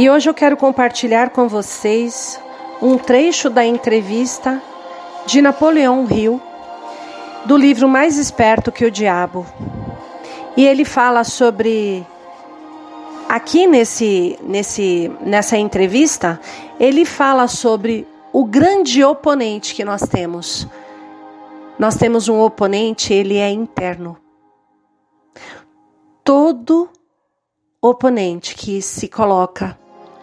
E hoje eu quero compartilhar com vocês um trecho da entrevista de Napoleão Hill do livro Mais Esperto que o Diabo. E ele fala sobre aqui nesse nesse nessa entrevista, ele fala sobre o grande oponente que nós temos. Nós temos um oponente, ele é interno. Todo oponente que se coloca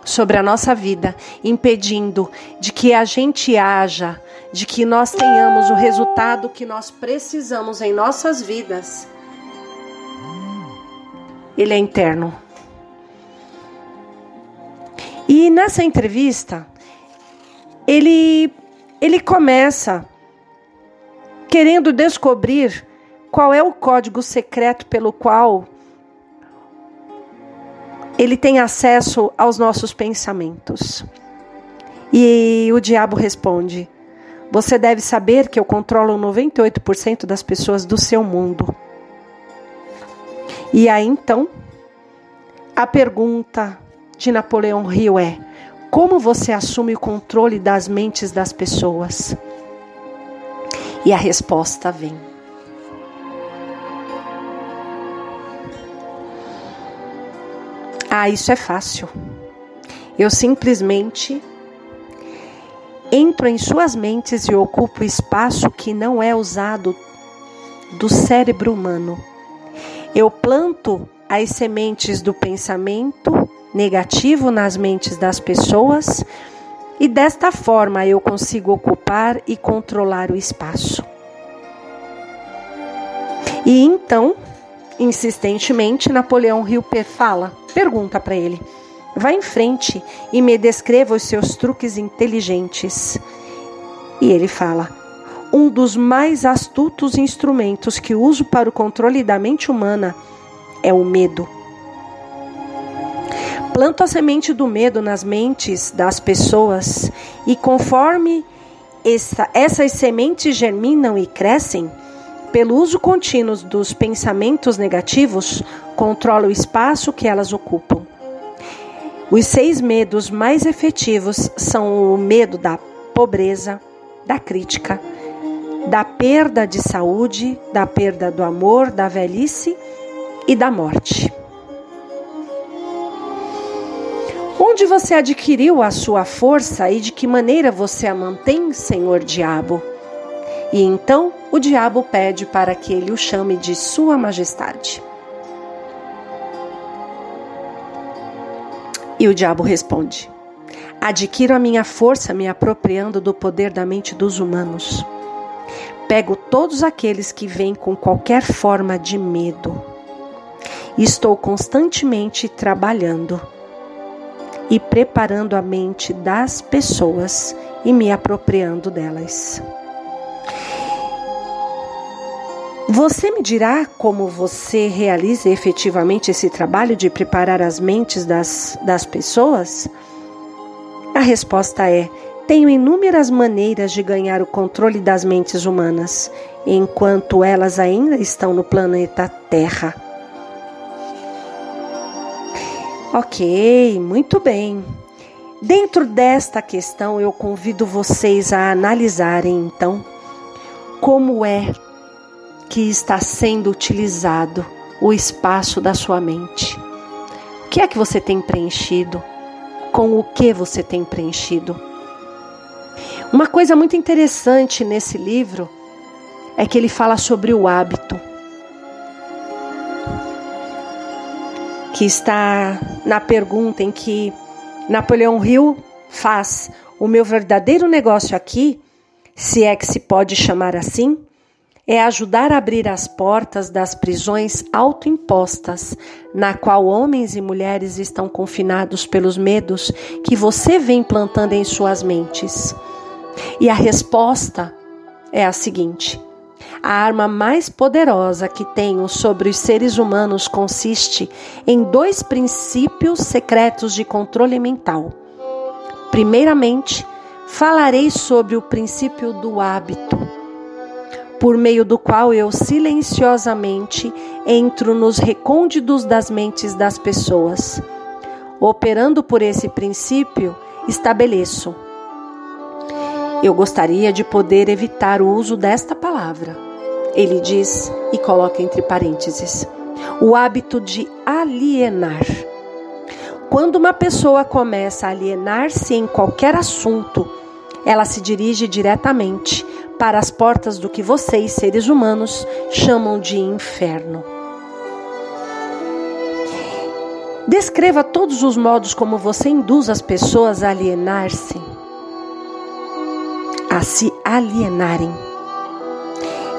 sobre a nossa vida, impedindo de que a gente haja, de que nós tenhamos o resultado que nós precisamos em nossas vidas, ele é interno. E nessa entrevista, ele ele começa querendo descobrir qual é o código secreto pelo qual ele tem acesso aos nossos pensamentos. E o diabo responde: Você deve saber que eu controlo 98% das pessoas do seu mundo. E aí então, a pergunta de Napoleão Hill é: Como você assume o controle das mentes das pessoas? E a resposta vem. Ah, isso é fácil. Eu simplesmente entro em suas mentes e ocupo espaço que não é usado do cérebro humano. Eu planto as sementes do pensamento negativo nas mentes das pessoas e desta forma eu consigo ocupar e controlar o espaço. E então, insistentemente, Napoleão Hill fala, pergunta para ele: Vá em frente e me descreva os seus truques inteligentes. E ele fala: Um dos mais astutos instrumentos que uso para o controle da mente humana é o medo. Planto a semente do medo nas mentes das pessoas e conforme essa, essas sementes germinam e crescem, pelo uso contínuo dos pensamentos negativos, controlo o espaço que elas ocupam. Os seis medos mais efetivos são o medo da pobreza, da crítica, da perda de saúde, da perda do amor, da velhice e da morte. Onde você adquiriu a sua força e de que maneira você a mantém, Senhor Diabo? E então o diabo pede para que ele o chame de Sua Majestade. E o diabo responde: Adquiro a minha força me apropriando do poder da mente dos humanos. Pego todos aqueles que vêm com qualquer forma de medo. Estou constantemente trabalhando e preparando a mente das pessoas e me apropriando delas. Você me dirá como você realiza efetivamente esse trabalho de preparar as mentes das, das pessoas? A resposta é: tenho inúmeras maneiras de ganhar o controle das mentes humanas, enquanto elas ainda estão no planeta Terra. Ok, muito bem. Dentro desta questão, eu convido vocês a analisarem então como é que está sendo utilizado o espaço da sua mente. O que é que você tem preenchido? Com o que você tem preenchido? Uma coisa muito interessante nesse livro é que ele fala sobre o hábito. Que está na pergunta em que Napoleão Hill faz o meu verdadeiro negócio aqui, se é que se pode chamar assim, é ajudar a abrir as portas das prisões autoimpostas, na qual homens e mulheres estão confinados pelos medos que você vem plantando em suas mentes. E a resposta é a seguinte: a arma mais poderosa que tenho sobre os seres humanos consiste em dois princípios secretos de controle mental. Primeiramente, falarei sobre o princípio do hábito por meio do qual eu silenciosamente entro nos recônditos das mentes das pessoas. Operando por esse princípio, estabeleço. Eu gostaria de poder evitar o uso desta palavra. Ele diz e coloca entre parênteses: o hábito de alienar. Quando uma pessoa começa a alienar-se em qualquer assunto, ela se dirige diretamente para as portas do que vocês, seres humanos, chamam de inferno. Descreva todos os modos como você induz as pessoas a alienar-se, a se alienarem.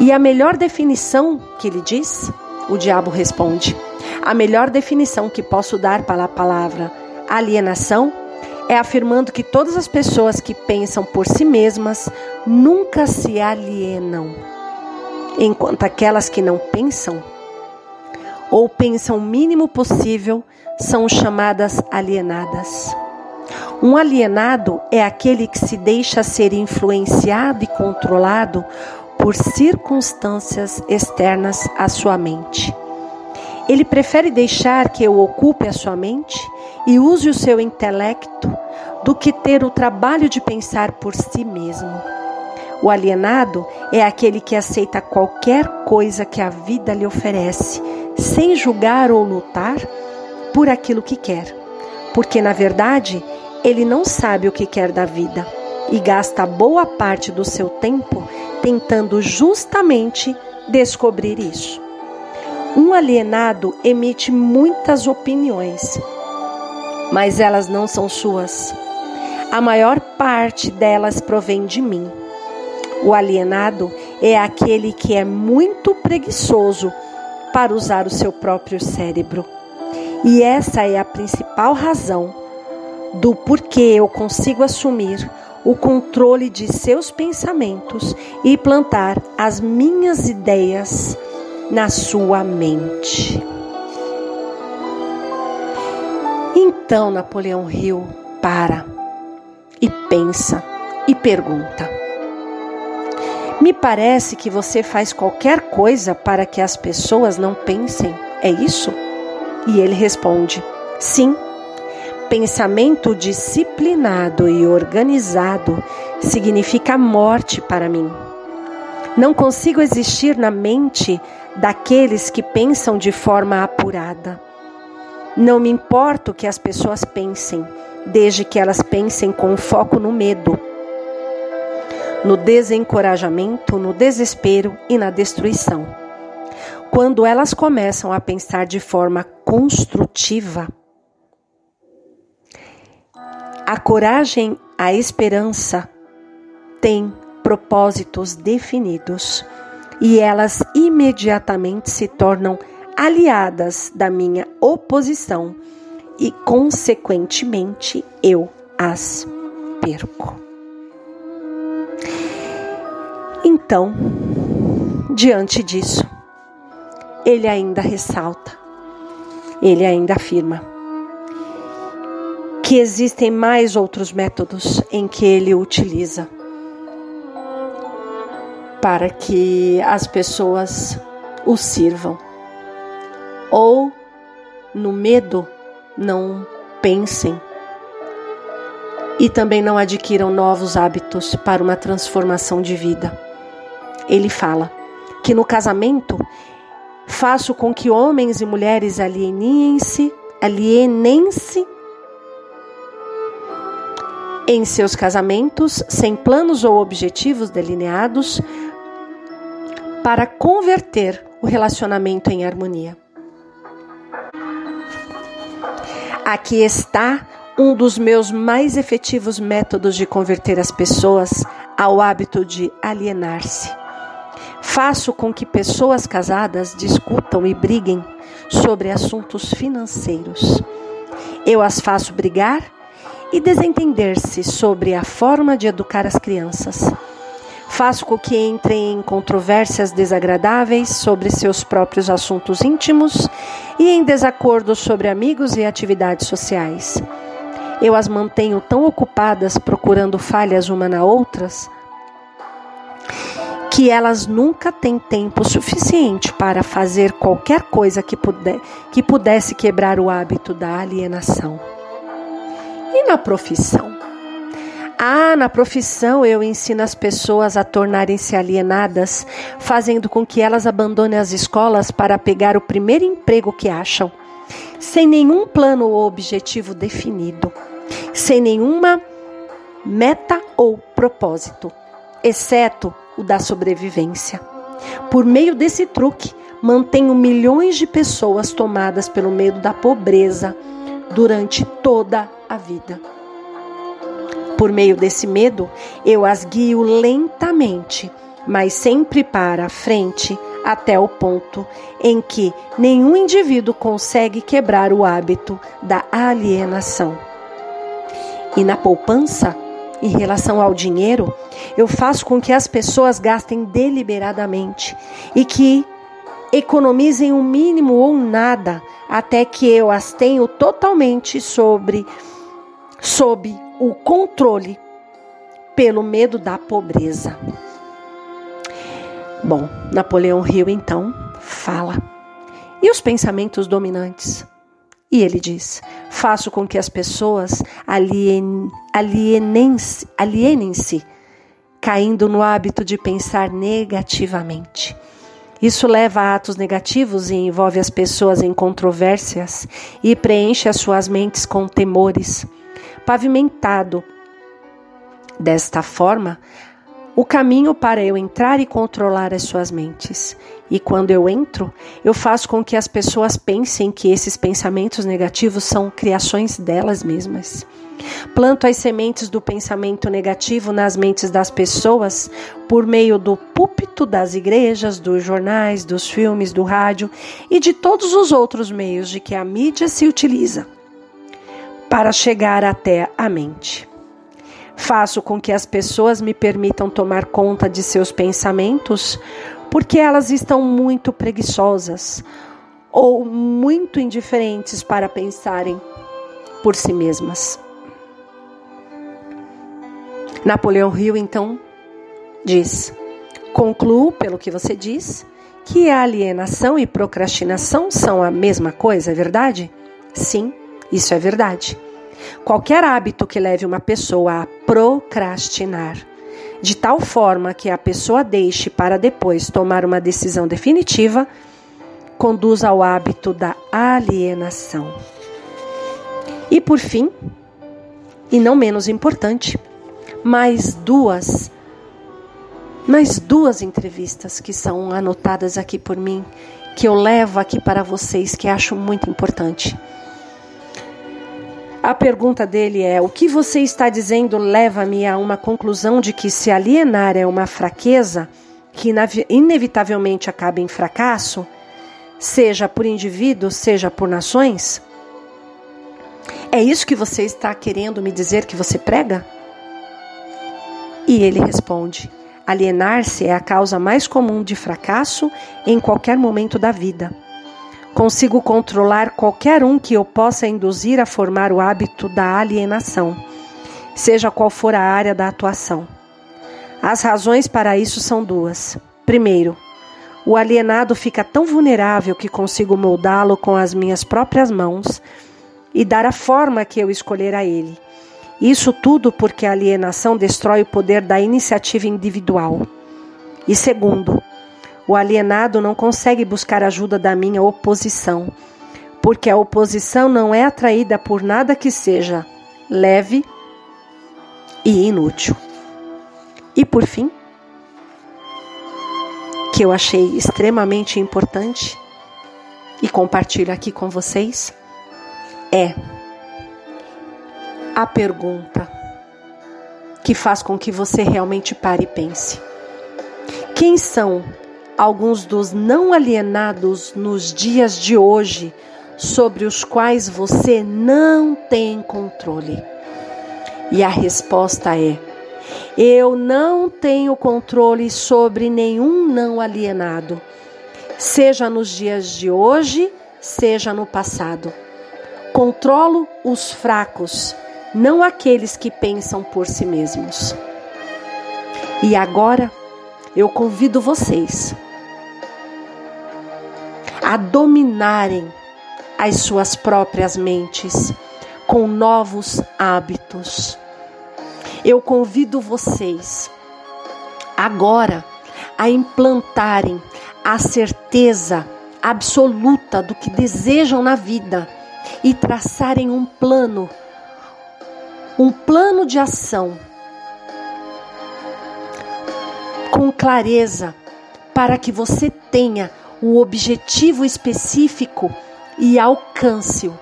E a melhor definição que ele diz, o diabo responde: a melhor definição que posso dar para a palavra alienação é afirmando que todas as pessoas que pensam por si mesmas nunca se alienam, enquanto aquelas que não pensam ou pensam o mínimo possível são chamadas alienadas. Um alienado é aquele que se deixa ser influenciado e controlado por circunstâncias externas à sua mente. Ele prefere deixar que eu ocupe a sua mente e use o seu intelecto do que ter o trabalho de pensar por si mesmo. O alienado é aquele que aceita qualquer coisa que a vida lhe oferece, sem julgar ou lutar por aquilo que quer, porque na verdade ele não sabe o que quer da vida e gasta boa parte do seu tempo tentando justamente descobrir isso. Um alienado emite muitas opiniões mas elas não são suas. A maior parte delas provém de mim. O alienado é aquele que é muito preguiçoso para usar o seu próprio cérebro. E essa é a principal razão do porquê eu consigo assumir o controle de seus pensamentos e plantar as minhas ideias na sua mente. Então Napoleão Hill para e pensa e pergunta: Me parece que você faz qualquer coisa para que as pessoas não pensem, é isso? E ele responde: Sim. Pensamento disciplinado e organizado significa morte para mim. Não consigo existir na mente daqueles que pensam de forma apurada. Não me importo o que as pessoas pensem, desde que elas pensem com foco no medo, no desencorajamento, no desespero e na destruição. Quando elas começam a pensar de forma construtiva, a coragem, a esperança têm propósitos definidos e elas imediatamente se tornam aliadas da minha oposição e, consequentemente, eu as perco. Então, diante disso, ele ainda ressalta, ele ainda afirma que existem mais outros métodos em que ele utiliza para que as pessoas o sirvam ou no medo não pensem e também não adquiram novos hábitos para uma transformação de vida. ele fala que no casamento faço com que homens e mulheres alienem-se, alienem-se em seus casamentos, sem planos ou objetivos delineados, para converter o relacionamento em harmonia. Aqui está um dos meus mais efetivos métodos de converter as pessoas ao hábito de alienar-se. Faço com que pessoas casadas discutam e briguem sobre assuntos financeiros. Eu as faço brigar e desentender-se sobre a forma de educar as crianças. Faço com que entrem em controvérsias desagradáveis sobre seus próprios assuntos íntimos e em desacordo sobre amigos e atividades sociais. Eu as mantenho tão ocupadas procurando falhas uma na outras que elas nunca têm tempo suficiente para fazer qualquer coisa que, puder, que pudesse quebrar o hábito da alienação. E na profissão? Ah, na profissão eu ensino as pessoas a tornarem-se alienadas, fazendo com que elas abandonem as escolas para pegar o primeiro emprego que acham, sem nenhum plano ou objetivo definido, sem nenhuma meta ou propósito, exceto o da sobrevivência. Por meio desse truque, mantenho milhões de pessoas tomadas pelo medo da pobreza durante toda a vida. Por meio desse medo, eu as guio lentamente, mas sempre para a frente, até o ponto em que nenhum indivíduo consegue quebrar o hábito da alienação. E na poupança, em relação ao dinheiro, eu faço com que as pessoas gastem deliberadamente e que economizem o mínimo ou nada até que eu as tenho totalmente sobre sob o controle pelo medo da pobreza. Bom, Napoleão Hill então fala. E os pensamentos dominantes? E ele diz: Faço com que as pessoas alien, alienem-se, alienem-se, caindo no hábito de pensar negativamente. Isso leva a atos negativos e envolve as pessoas em controvérsias e preenche as suas mentes com temores. Pavimentado desta forma, o caminho para eu entrar e controlar as suas mentes. E quando eu entro, eu faço com que as pessoas pensem que esses pensamentos negativos são criações delas mesmas. Planto as sementes do pensamento negativo nas mentes das pessoas por meio do púlpito das igrejas, dos jornais, dos filmes, do rádio e de todos os outros meios de que a mídia se utiliza para chegar até a mente. Faço com que as pessoas me permitam tomar conta de seus pensamentos porque elas estão muito preguiçosas ou muito indiferentes para pensarem por si mesmas. Napoleão Hill então diz: Concluo pelo que você diz que a alienação e procrastinação são a mesma coisa, é verdade? Sim, isso é verdade. Qualquer hábito que leve uma pessoa a procrastinar, de tal forma que a pessoa deixe para depois tomar uma decisão definitiva, conduz ao hábito da alienação. E por fim, e não menos importante, mais duas mais duas entrevistas que são anotadas aqui por mim, que eu levo aqui para vocês, que acho muito importante. A pergunta dele é: o que você está dizendo leva-me a uma conclusão de que se alienar é uma fraqueza que inevitavelmente acaba em fracasso, seja por indivíduos, seja por nações? É isso que você está querendo me dizer que você prega? E ele responde: alienar-se é a causa mais comum de fracasso em qualquer momento da vida. Consigo controlar qualquer um que eu possa induzir a formar o hábito da alienação, seja qual for a área da atuação. As razões para isso são duas. Primeiro, o alienado fica tão vulnerável que consigo moldá-lo com as minhas próprias mãos e dar a forma que eu escolher a ele. Isso tudo porque a alienação destrói o poder da iniciativa individual. E segundo, o alienado não consegue buscar ajuda da minha oposição, porque a oposição não é atraída por nada que seja leve e inútil. E por fim, que eu achei extremamente importante e compartilho aqui com vocês, é a pergunta que faz com que você realmente pare e pense. Quem são alguns dos não alienados nos dias de hoje sobre os quais você não tem controle? E a resposta é: eu não tenho controle sobre nenhum não alienado, seja nos dias de hoje, seja no passado. Controlo os fracos, não aqueles que pensam por si mesmos. E agora eu convido vocês a dominarem as suas próprias mentes com novos hábitos. Eu convido vocês agora a implantarem a certeza absoluta do que desejam na vida e traçarem um plano, um plano de ação com clareza para que você tenha o objetivo específico e alcance-o,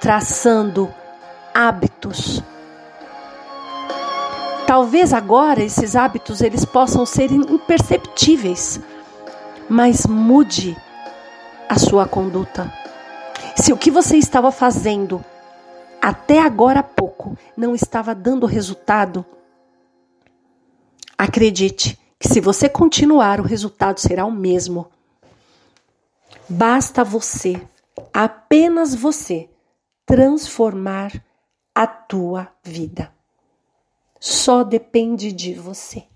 traçando hábitos. Talvez agora esses hábitos eles possam ser imperceptíveis, mas mude a sua conduta. Se o que você estava fazendo até agora há pouco não estava dando resultado, acredite que se você continuar, o resultado será o mesmo. Basta você, apenas você, transformar a tua vida. Só depende de você.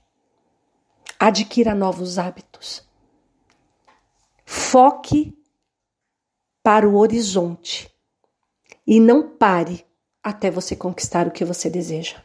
Adquira novos hábitos. Foque para o horizonte e não pare até você conquistar o que você deseja.